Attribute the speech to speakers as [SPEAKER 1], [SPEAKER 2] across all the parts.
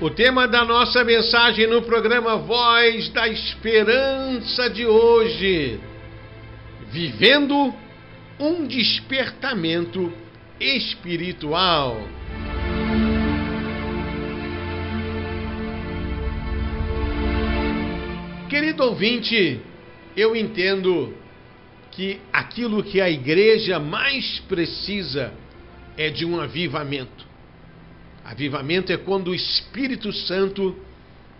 [SPEAKER 1] O tema da nossa mensagem no programa Voz da Esperança de hoje: Vivendo um despertamento espiritual. Querido ouvinte, eu entendo que aquilo que a igreja mais precisa é de um avivamento. Avivamento é quando o Espírito Santo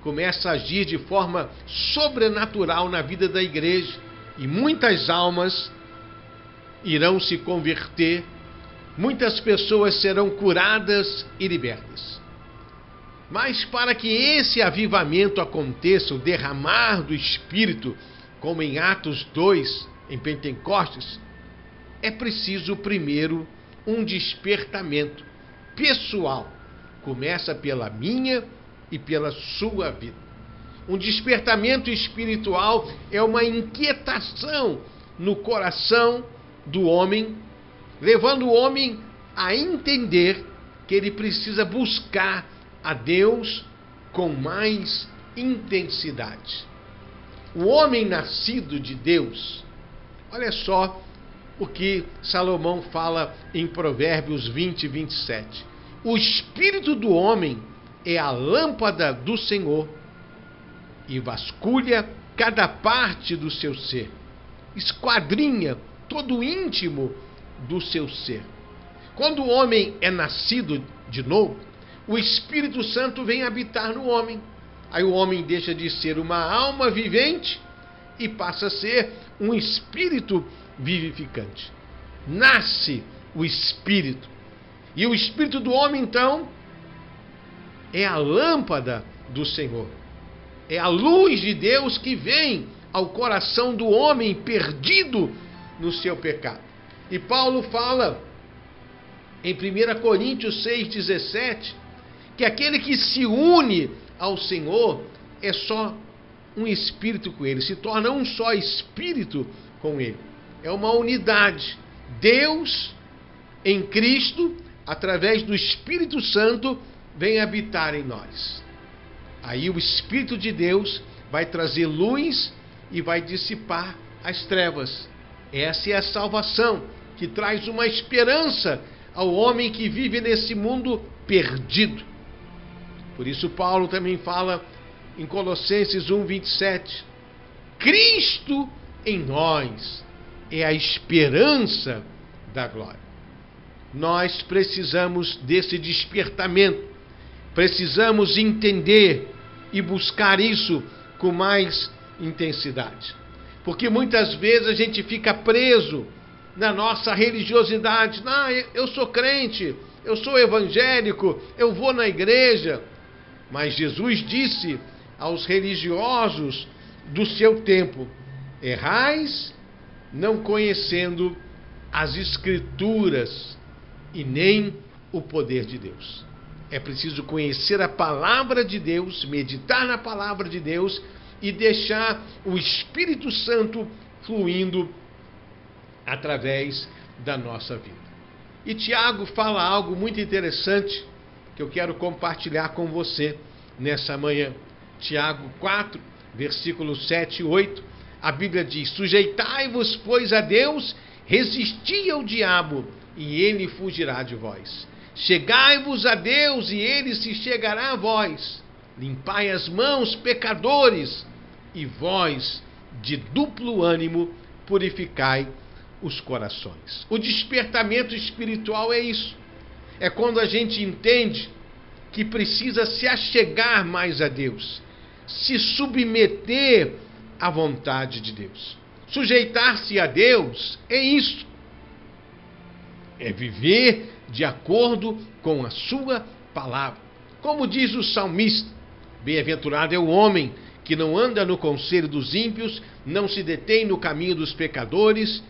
[SPEAKER 1] começa a agir de forma sobrenatural na vida da igreja e muitas almas irão se converter, muitas pessoas serão curadas e libertas. Mas para que esse avivamento aconteça, o derramar do Espírito, como em Atos 2, em Pentecostes, é preciso primeiro um despertamento pessoal começa pela minha e pela sua vida. Um despertamento espiritual é uma inquietação no coração do homem, levando o homem a entender que ele precisa buscar a Deus com mais intensidade. O homem nascido de Deus, olha só o que Salomão fala em Provérbios 20 e 27. O espírito do homem é a lâmpada do Senhor e vasculha cada parte do seu ser, esquadrinha todo o íntimo do seu ser. Quando o homem é nascido de novo, o Espírito Santo vem habitar no homem. Aí o homem deixa de ser uma alma vivente e passa a ser um espírito vivificante. Nasce o espírito. E o espírito do homem, então, é a lâmpada do Senhor. É a luz de Deus que vem ao coração do homem perdido no seu pecado. E Paulo fala em 1 Coríntios 6,17 que aquele que se une ao Senhor é só um espírito com ele, se torna um só espírito com ele. É uma unidade. Deus em Cristo através do Espírito Santo, vem habitar em nós. Aí o Espírito de Deus vai trazer luz e vai dissipar as trevas. Essa é a salvação que traz uma esperança ao homem que vive nesse mundo perdido. Por isso, Paulo também fala em Colossenses 1,27: Cristo em nós é a esperança da glória. Nós precisamos desse despertamento, precisamos entender e buscar isso com mais intensidade. Porque muitas vezes a gente fica preso na nossa religiosidade. Ah, eu sou crente, eu sou evangélico, eu vou na igreja. Mas Jesus disse aos religiosos do seu tempo: errais não conhecendo as Escrituras e nem o poder de Deus. É preciso conhecer a palavra de Deus, meditar na palavra de Deus e deixar o Espírito Santo fluindo através da nossa vida. E Tiago fala algo muito interessante que eu quero compartilhar com você nessa manhã. Tiago 4, versículos 7 e 8, a Bíblia diz: Sujeitai-vos, pois, a Deus, resisti ao diabo e ele fugirá de vós. Chegai-vos a Deus, e ele se chegará a vós. Limpai as mãos, pecadores, e vós, de duplo ânimo, purificai os corações. O despertamento espiritual é isso. É quando a gente entende que precisa se achegar mais a Deus, se submeter à vontade de Deus. Sujeitar-se a Deus é isso é viver de acordo com a sua palavra. Como diz o salmista: Bem-aventurado é o homem que não anda no conselho dos ímpios, não se detém no caminho dos pecadores,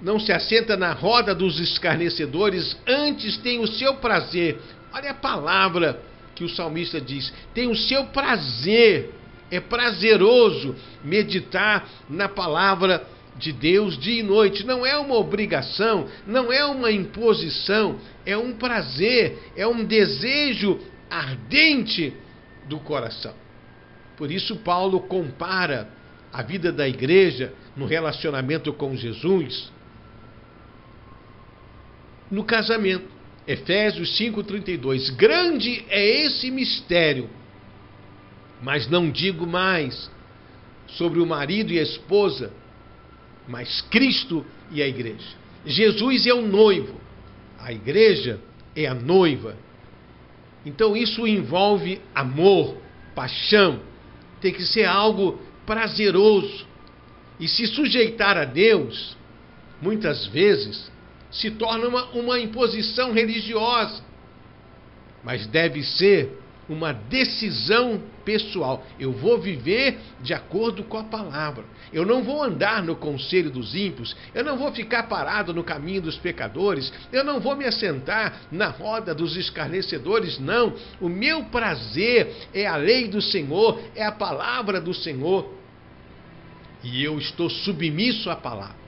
[SPEAKER 1] não se assenta na roda dos escarnecedores, antes tem o seu prazer. Olha a palavra que o salmista diz: tem o seu prazer. É prazeroso meditar na palavra de Deus dia e noite. Não é uma obrigação, não é uma imposição, é um prazer, é um desejo ardente do coração. Por isso, Paulo compara a vida da igreja no relacionamento com Jesus no casamento. Efésios 5,32. Grande é esse mistério, mas não digo mais sobre o marido e a esposa, mas Cristo e a igreja. Jesus é o noivo, a igreja é a noiva. Então isso envolve amor, paixão, tem que ser algo prazeroso. E se sujeitar a Deus, muitas vezes, se torna uma, uma imposição religiosa. Mas deve ser uma decisão pessoal. Eu vou viver de acordo com a palavra. Eu não vou andar no conselho dos ímpios. Eu não vou ficar parado no caminho dos pecadores. Eu não vou me assentar na roda dos escarnecedores. Não. O meu prazer é a lei do Senhor, é a palavra do Senhor. E eu estou submisso à palavra.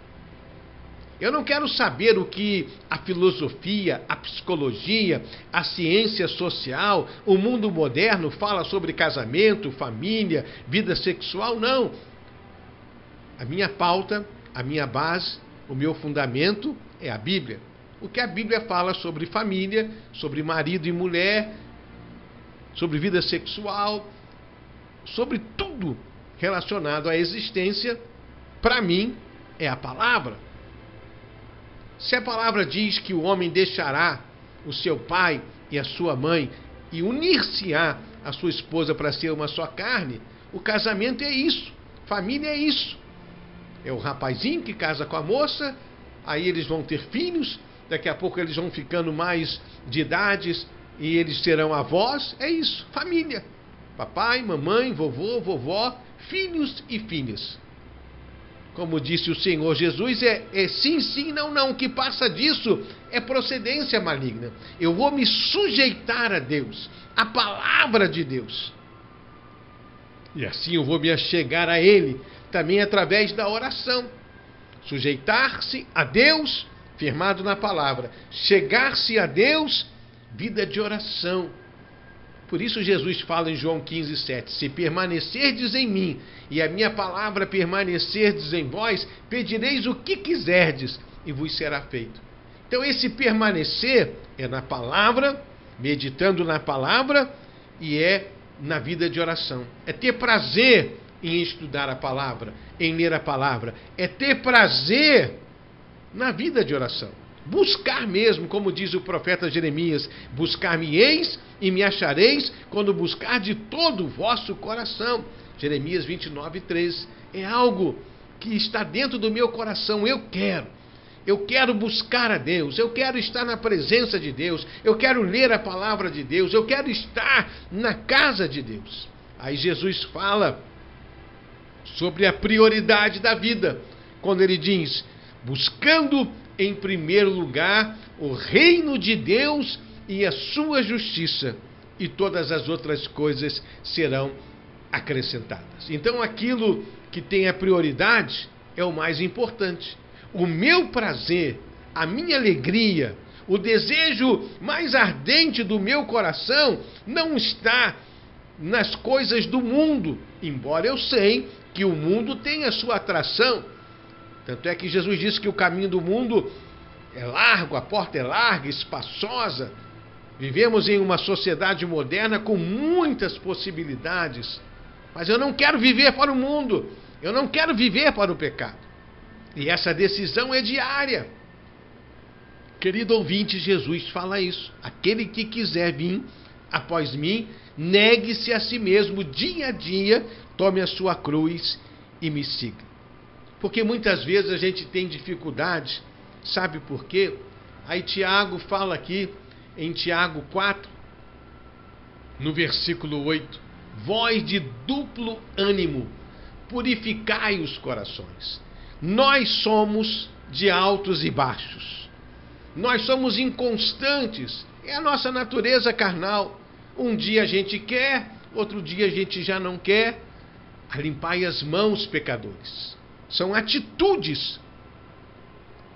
[SPEAKER 1] Eu não quero saber o que a filosofia, a psicologia, a ciência social, o mundo moderno fala sobre casamento, família, vida sexual, não. A minha pauta, a minha base, o meu fundamento é a Bíblia. O que a Bíblia fala sobre família, sobre marido e mulher, sobre vida sexual, sobre tudo relacionado à existência, para mim, é a palavra. Se a palavra diz que o homem deixará o seu pai e a sua mãe e unir-se-á a sua esposa para ser uma só carne, o casamento é isso, família é isso. É o rapazinho que casa com a moça, aí eles vão ter filhos, daqui a pouco eles vão ficando mais de idades e eles serão avós, é isso, família. Papai, mamãe, vovô, vovó, filhos e filhas como disse o Senhor Jesus, é, é, sim, sim, não, não. O que passa disso é procedência maligna. Eu vou me sujeitar a Deus, a palavra de Deus. E assim eu vou me achegar a Ele, também através da oração. Sujeitar-se a Deus, firmado na palavra. Chegar-se a Deus, vida de oração por isso Jesus fala em João 15, 7: Se permanecerdes em mim e a minha palavra permanecerdes em vós, pedireis o que quiserdes e vos será feito. Então, esse permanecer é na palavra, meditando na palavra e é na vida de oração. É ter prazer em estudar a palavra, em ler a palavra. É ter prazer na vida de oração. Buscar mesmo, como diz o profeta Jeremias: Buscar-me-eis e me achareis quando buscar de todo o vosso coração. Jeremias 29, 3. É algo que está dentro do meu coração. Eu quero. Eu quero buscar a Deus, eu quero estar na presença de Deus, eu quero ler a palavra de Deus, eu quero estar na casa de Deus. Aí Jesus fala sobre a prioridade da vida, quando ele diz: buscando em primeiro lugar o reino de Deus e a sua justiça, e todas as outras coisas serão acrescentadas. Então, aquilo que tem a prioridade é o mais importante. O meu prazer, a minha alegria, o desejo mais ardente do meu coração não está nas coisas do mundo, embora eu sei que o mundo tem a sua atração, tanto é que Jesus disse que o caminho do mundo é largo, a porta é larga, espaçosa. Vivemos em uma sociedade moderna com muitas possibilidades. Mas eu não quero viver para o mundo. Eu não quero viver para o pecado. E essa decisão é diária. Querido ouvinte, Jesus fala isso. Aquele que quiser vir após mim, negue-se a si mesmo dia a dia, tome a sua cruz e me siga. Porque muitas vezes a gente tem dificuldade, sabe por quê? Aí Tiago fala aqui em Tiago 4, no versículo 8: Vós de duplo ânimo, purificai os corações. Nós somos de altos e baixos. Nós somos inconstantes. É a nossa natureza carnal. Um dia a gente quer, outro dia a gente já não quer. Limpai as mãos, pecadores. São atitudes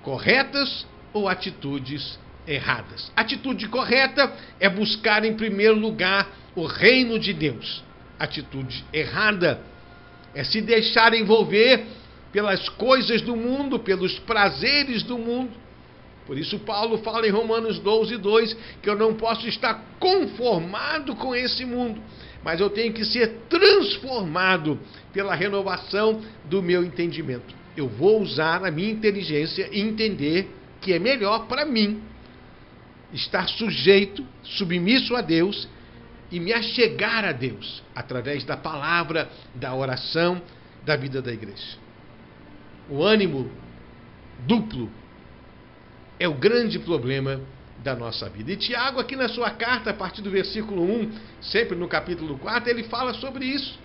[SPEAKER 1] corretas ou atitudes erradas. Atitude correta é buscar em primeiro lugar o reino de Deus. Atitude errada é se deixar envolver pelas coisas do mundo, pelos prazeres do mundo. Por isso, Paulo fala em Romanos 12, 2 que eu não posso estar conformado com esse mundo, mas eu tenho que ser transformado pela renovação do meu entendimento. Eu vou usar a minha inteligência e entender que é melhor para mim estar sujeito, submisso a Deus e me achegar a Deus através da palavra, da oração, da vida da igreja. O ânimo duplo é o grande problema da nossa vida. E Tiago, aqui na sua carta, a partir do versículo 1, sempre no capítulo 4, ele fala sobre isso.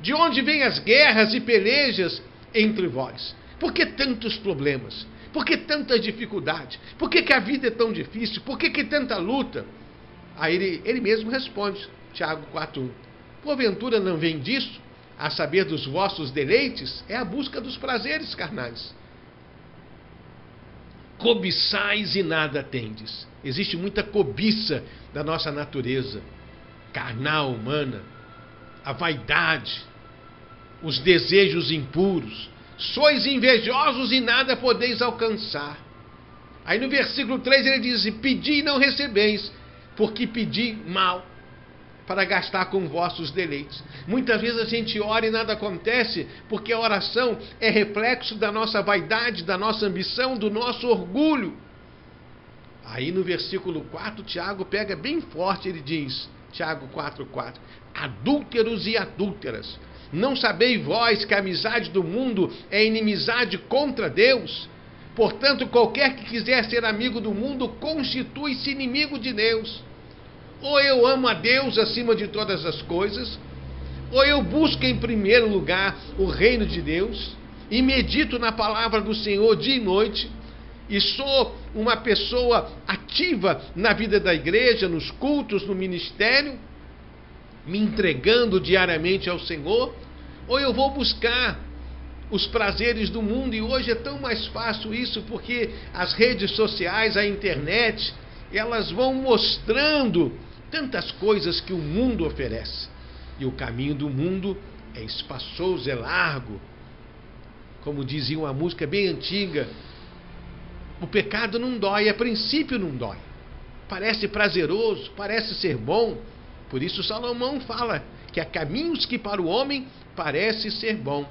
[SPEAKER 1] De onde vêm as guerras e pelejas entre vós? Por que tantos problemas? Por que tanta dificuldade? Por que, que a vida é tão difícil? Por que, que tanta luta? Aí ele, ele mesmo responde, Tiago 4,1. Porventura não vem disso, a saber dos vossos deleites, é a busca dos prazeres carnais. Cobiçais e nada tendes. Existe muita cobiça da nossa natureza carnal, humana, a vaidade, os desejos impuros. Sois invejosos e nada podeis alcançar. Aí no versículo 3 ele diz: Pedi e não recebeis, porque pedi mal para gastar com vossos deleites. Muitas vezes a gente ora e nada acontece, porque a oração é reflexo da nossa vaidade, da nossa ambição, do nosso orgulho. Aí no versículo 4, Tiago pega bem forte, ele diz, Tiago 4,4: Adúlteros e adúlteras, não sabeis vós que a amizade do mundo é inimizade contra Deus? Portanto, qualquer que quiser ser amigo do mundo constitui-se inimigo de Deus. Ou eu amo a Deus acima de todas as coisas, ou eu busco em primeiro lugar o reino de Deus e medito na palavra do Senhor dia e noite e sou uma pessoa ativa na vida da igreja, nos cultos, no ministério, me entregando diariamente ao Senhor, ou eu vou buscar os prazeres do mundo e hoje é tão mais fácil isso porque as redes sociais, a internet, elas vão mostrando tantas coisas que o mundo oferece. E o caminho do mundo é espaçoso, é largo. Como dizia uma música bem antiga, o pecado não dói, a princípio não dói. Parece prazeroso, parece ser bom. Por isso Salomão fala que há caminhos que para o homem parece ser bom,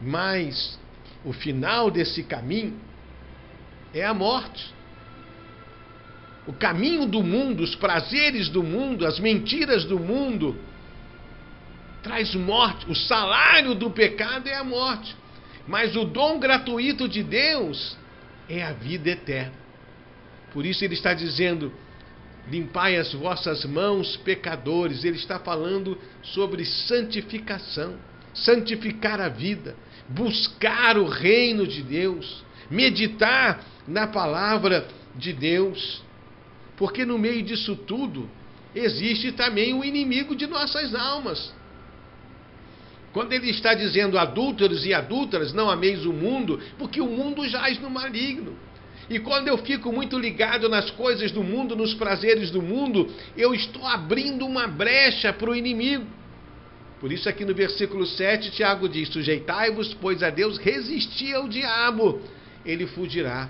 [SPEAKER 1] mas o final desse caminho é a morte. O caminho do mundo, os prazeres do mundo, as mentiras do mundo, traz morte. O salário do pecado é a morte. Mas o dom gratuito de Deus é a vida eterna. Por isso ele está dizendo: limpai as vossas mãos, pecadores. Ele está falando sobre santificação, santificar a vida, buscar o reino de Deus, meditar na palavra de Deus. Porque no meio disso tudo existe também o inimigo de nossas almas. Quando ele está dizendo adúlteros e adúlteras, não ameis o mundo, porque o mundo jaz no maligno. E quando eu fico muito ligado nas coisas do mundo, nos prazeres do mundo, eu estou abrindo uma brecha para o inimigo. Por isso, aqui no versículo 7, Tiago diz: Sujeitai-vos, pois a Deus resisti ao diabo, ele fugirá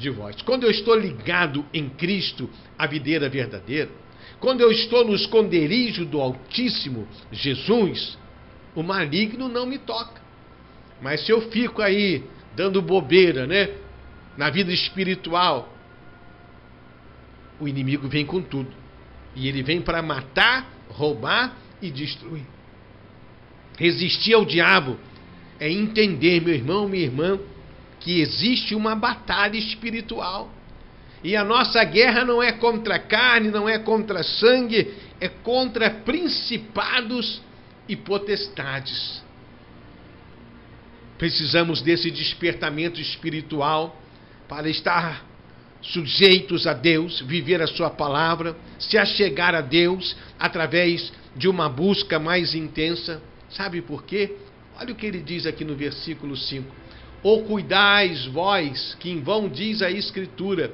[SPEAKER 1] de vós. Quando eu estou ligado em Cristo, a videira verdadeira, quando eu estou no esconderijo do Altíssimo Jesus, o maligno não me toca. Mas se eu fico aí dando bobeira, né, na vida espiritual, o inimigo vem com tudo. E ele vem para matar, roubar e destruir. Resistir ao diabo é entender, meu irmão, minha irmã, que existe uma batalha espiritual. E a nossa guerra não é contra carne, não é contra sangue, é contra principados e potestades. Precisamos desse despertamento espiritual para estar sujeitos a Deus, viver a Sua palavra, se achegar a Deus através de uma busca mais intensa. Sabe por quê? Olha o que ele diz aqui no versículo 5 ou cuidais vós, que em vão diz a Escritura,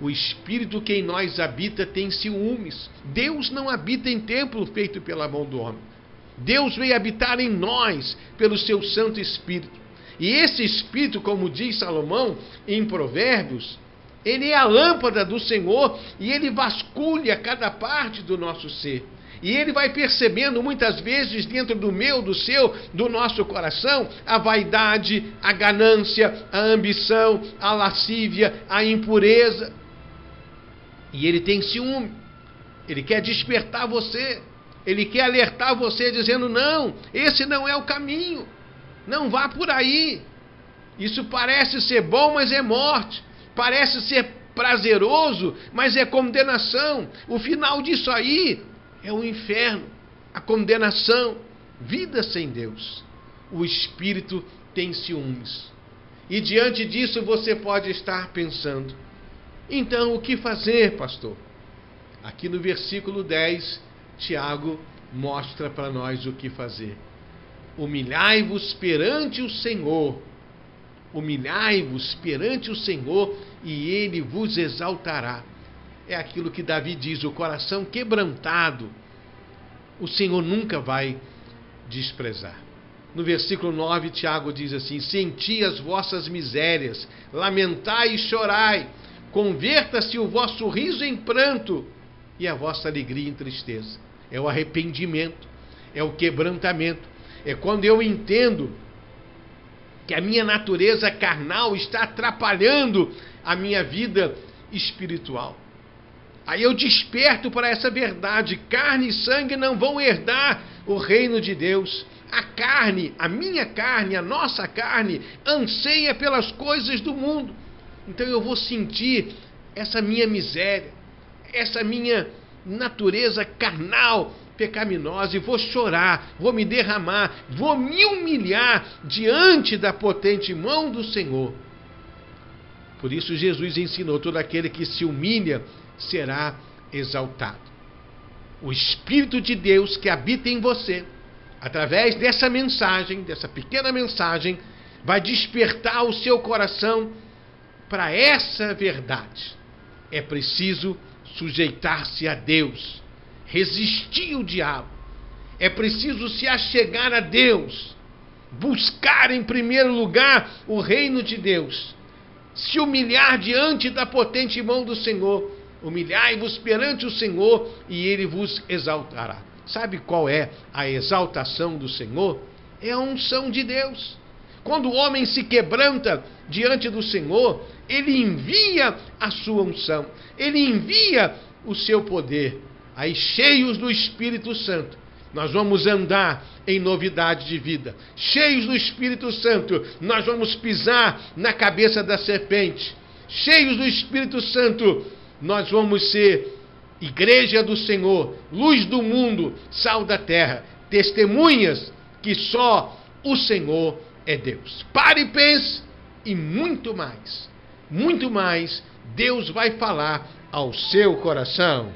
[SPEAKER 1] O espírito que em nós habita tem ciúmes. Deus não habita em templo feito pela mão do homem. Deus veio habitar em nós pelo seu Santo Espírito. E esse Espírito, como diz Salomão em Provérbios, ele é a lâmpada do Senhor e ele vasculha cada parte do nosso ser. E ele vai percebendo muitas vezes dentro do meu, do seu, do nosso coração, a vaidade, a ganância, a ambição, a lascívia, a impureza. E ele tem ciúme. Ele quer despertar você. Ele quer alertar você dizendo: "Não, esse não é o caminho. Não vá por aí. Isso parece ser bom, mas é morte. Parece ser prazeroso, mas é condenação. O final disso aí é o inferno, a condenação, vida sem Deus. O espírito tem ciúmes. E diante disso você pode estar pensando: então o que fazer, pastor? Aqui no versículo 10, Tiago mostra para nós o que fazer. Humilhai-vos perante o Senhor. Humilhai-vos perante o Senhor e ele vos exaltará é aquilo que Davi diz: o coração quebrantado, o Senhor nunca vai desprezar. No versículo 9, Tiago diz assim: Senti as vossas misérias, lamentai e chorai, converta-se o vosso riso em pranto e a vossa alegria em tristeza. É o arrependimento, é o quebrantamento, é quando eu entendo que a minha natureza carnal está atrapalhando a minha vida espiritual. Aí eu desperto para essa verdade: carne e sangue não vão herdar o reino de Deus. A carne, a minha carne, a nossa carne, anseia pelas coisas do mundo. Então eu vou sentir essa minha miséria, essa minha natureza carnal, pecaminosa, e vou chorar, vou me derramar, vou me humilhar diante da potente mão do Senhor. Por isso Jesus ensinou todo aquele que se humilha será exaltado. O Espírito de Deus que habita em você, através dessa mensagem, dessa pequena mensagem, vai despertar o seu coração para essa verdade. É preciso sujeitar-se a Deus, resistir o diabo. É preciso se achegar a Deus, buscar em primeiro lugar o reino de Deus, se humilhar diante da potente mão do Senhor Humilhai-vos perante o Senhor e ele vos exaltará. Sabe qual é a exaltação do Senhor? É a unção de Deus. Quando o homem se quebranta diante do Senhor, ele envia a sua unção, ele envia o seu poder. Aí, cheios do Espírito Santo, nós vamos andar em novidade de vida. Cheios do Espírito Santo, nós vamos pisar na cabeça da serpente. Cheios do Espírito Santo, nós vamos ser igreja do Senhor, luz do mundo, sal da terra, testemunhas que só o Senhor é Deus. Pare e pense e muito mais, muito mais Deus vai falar ao seu coração.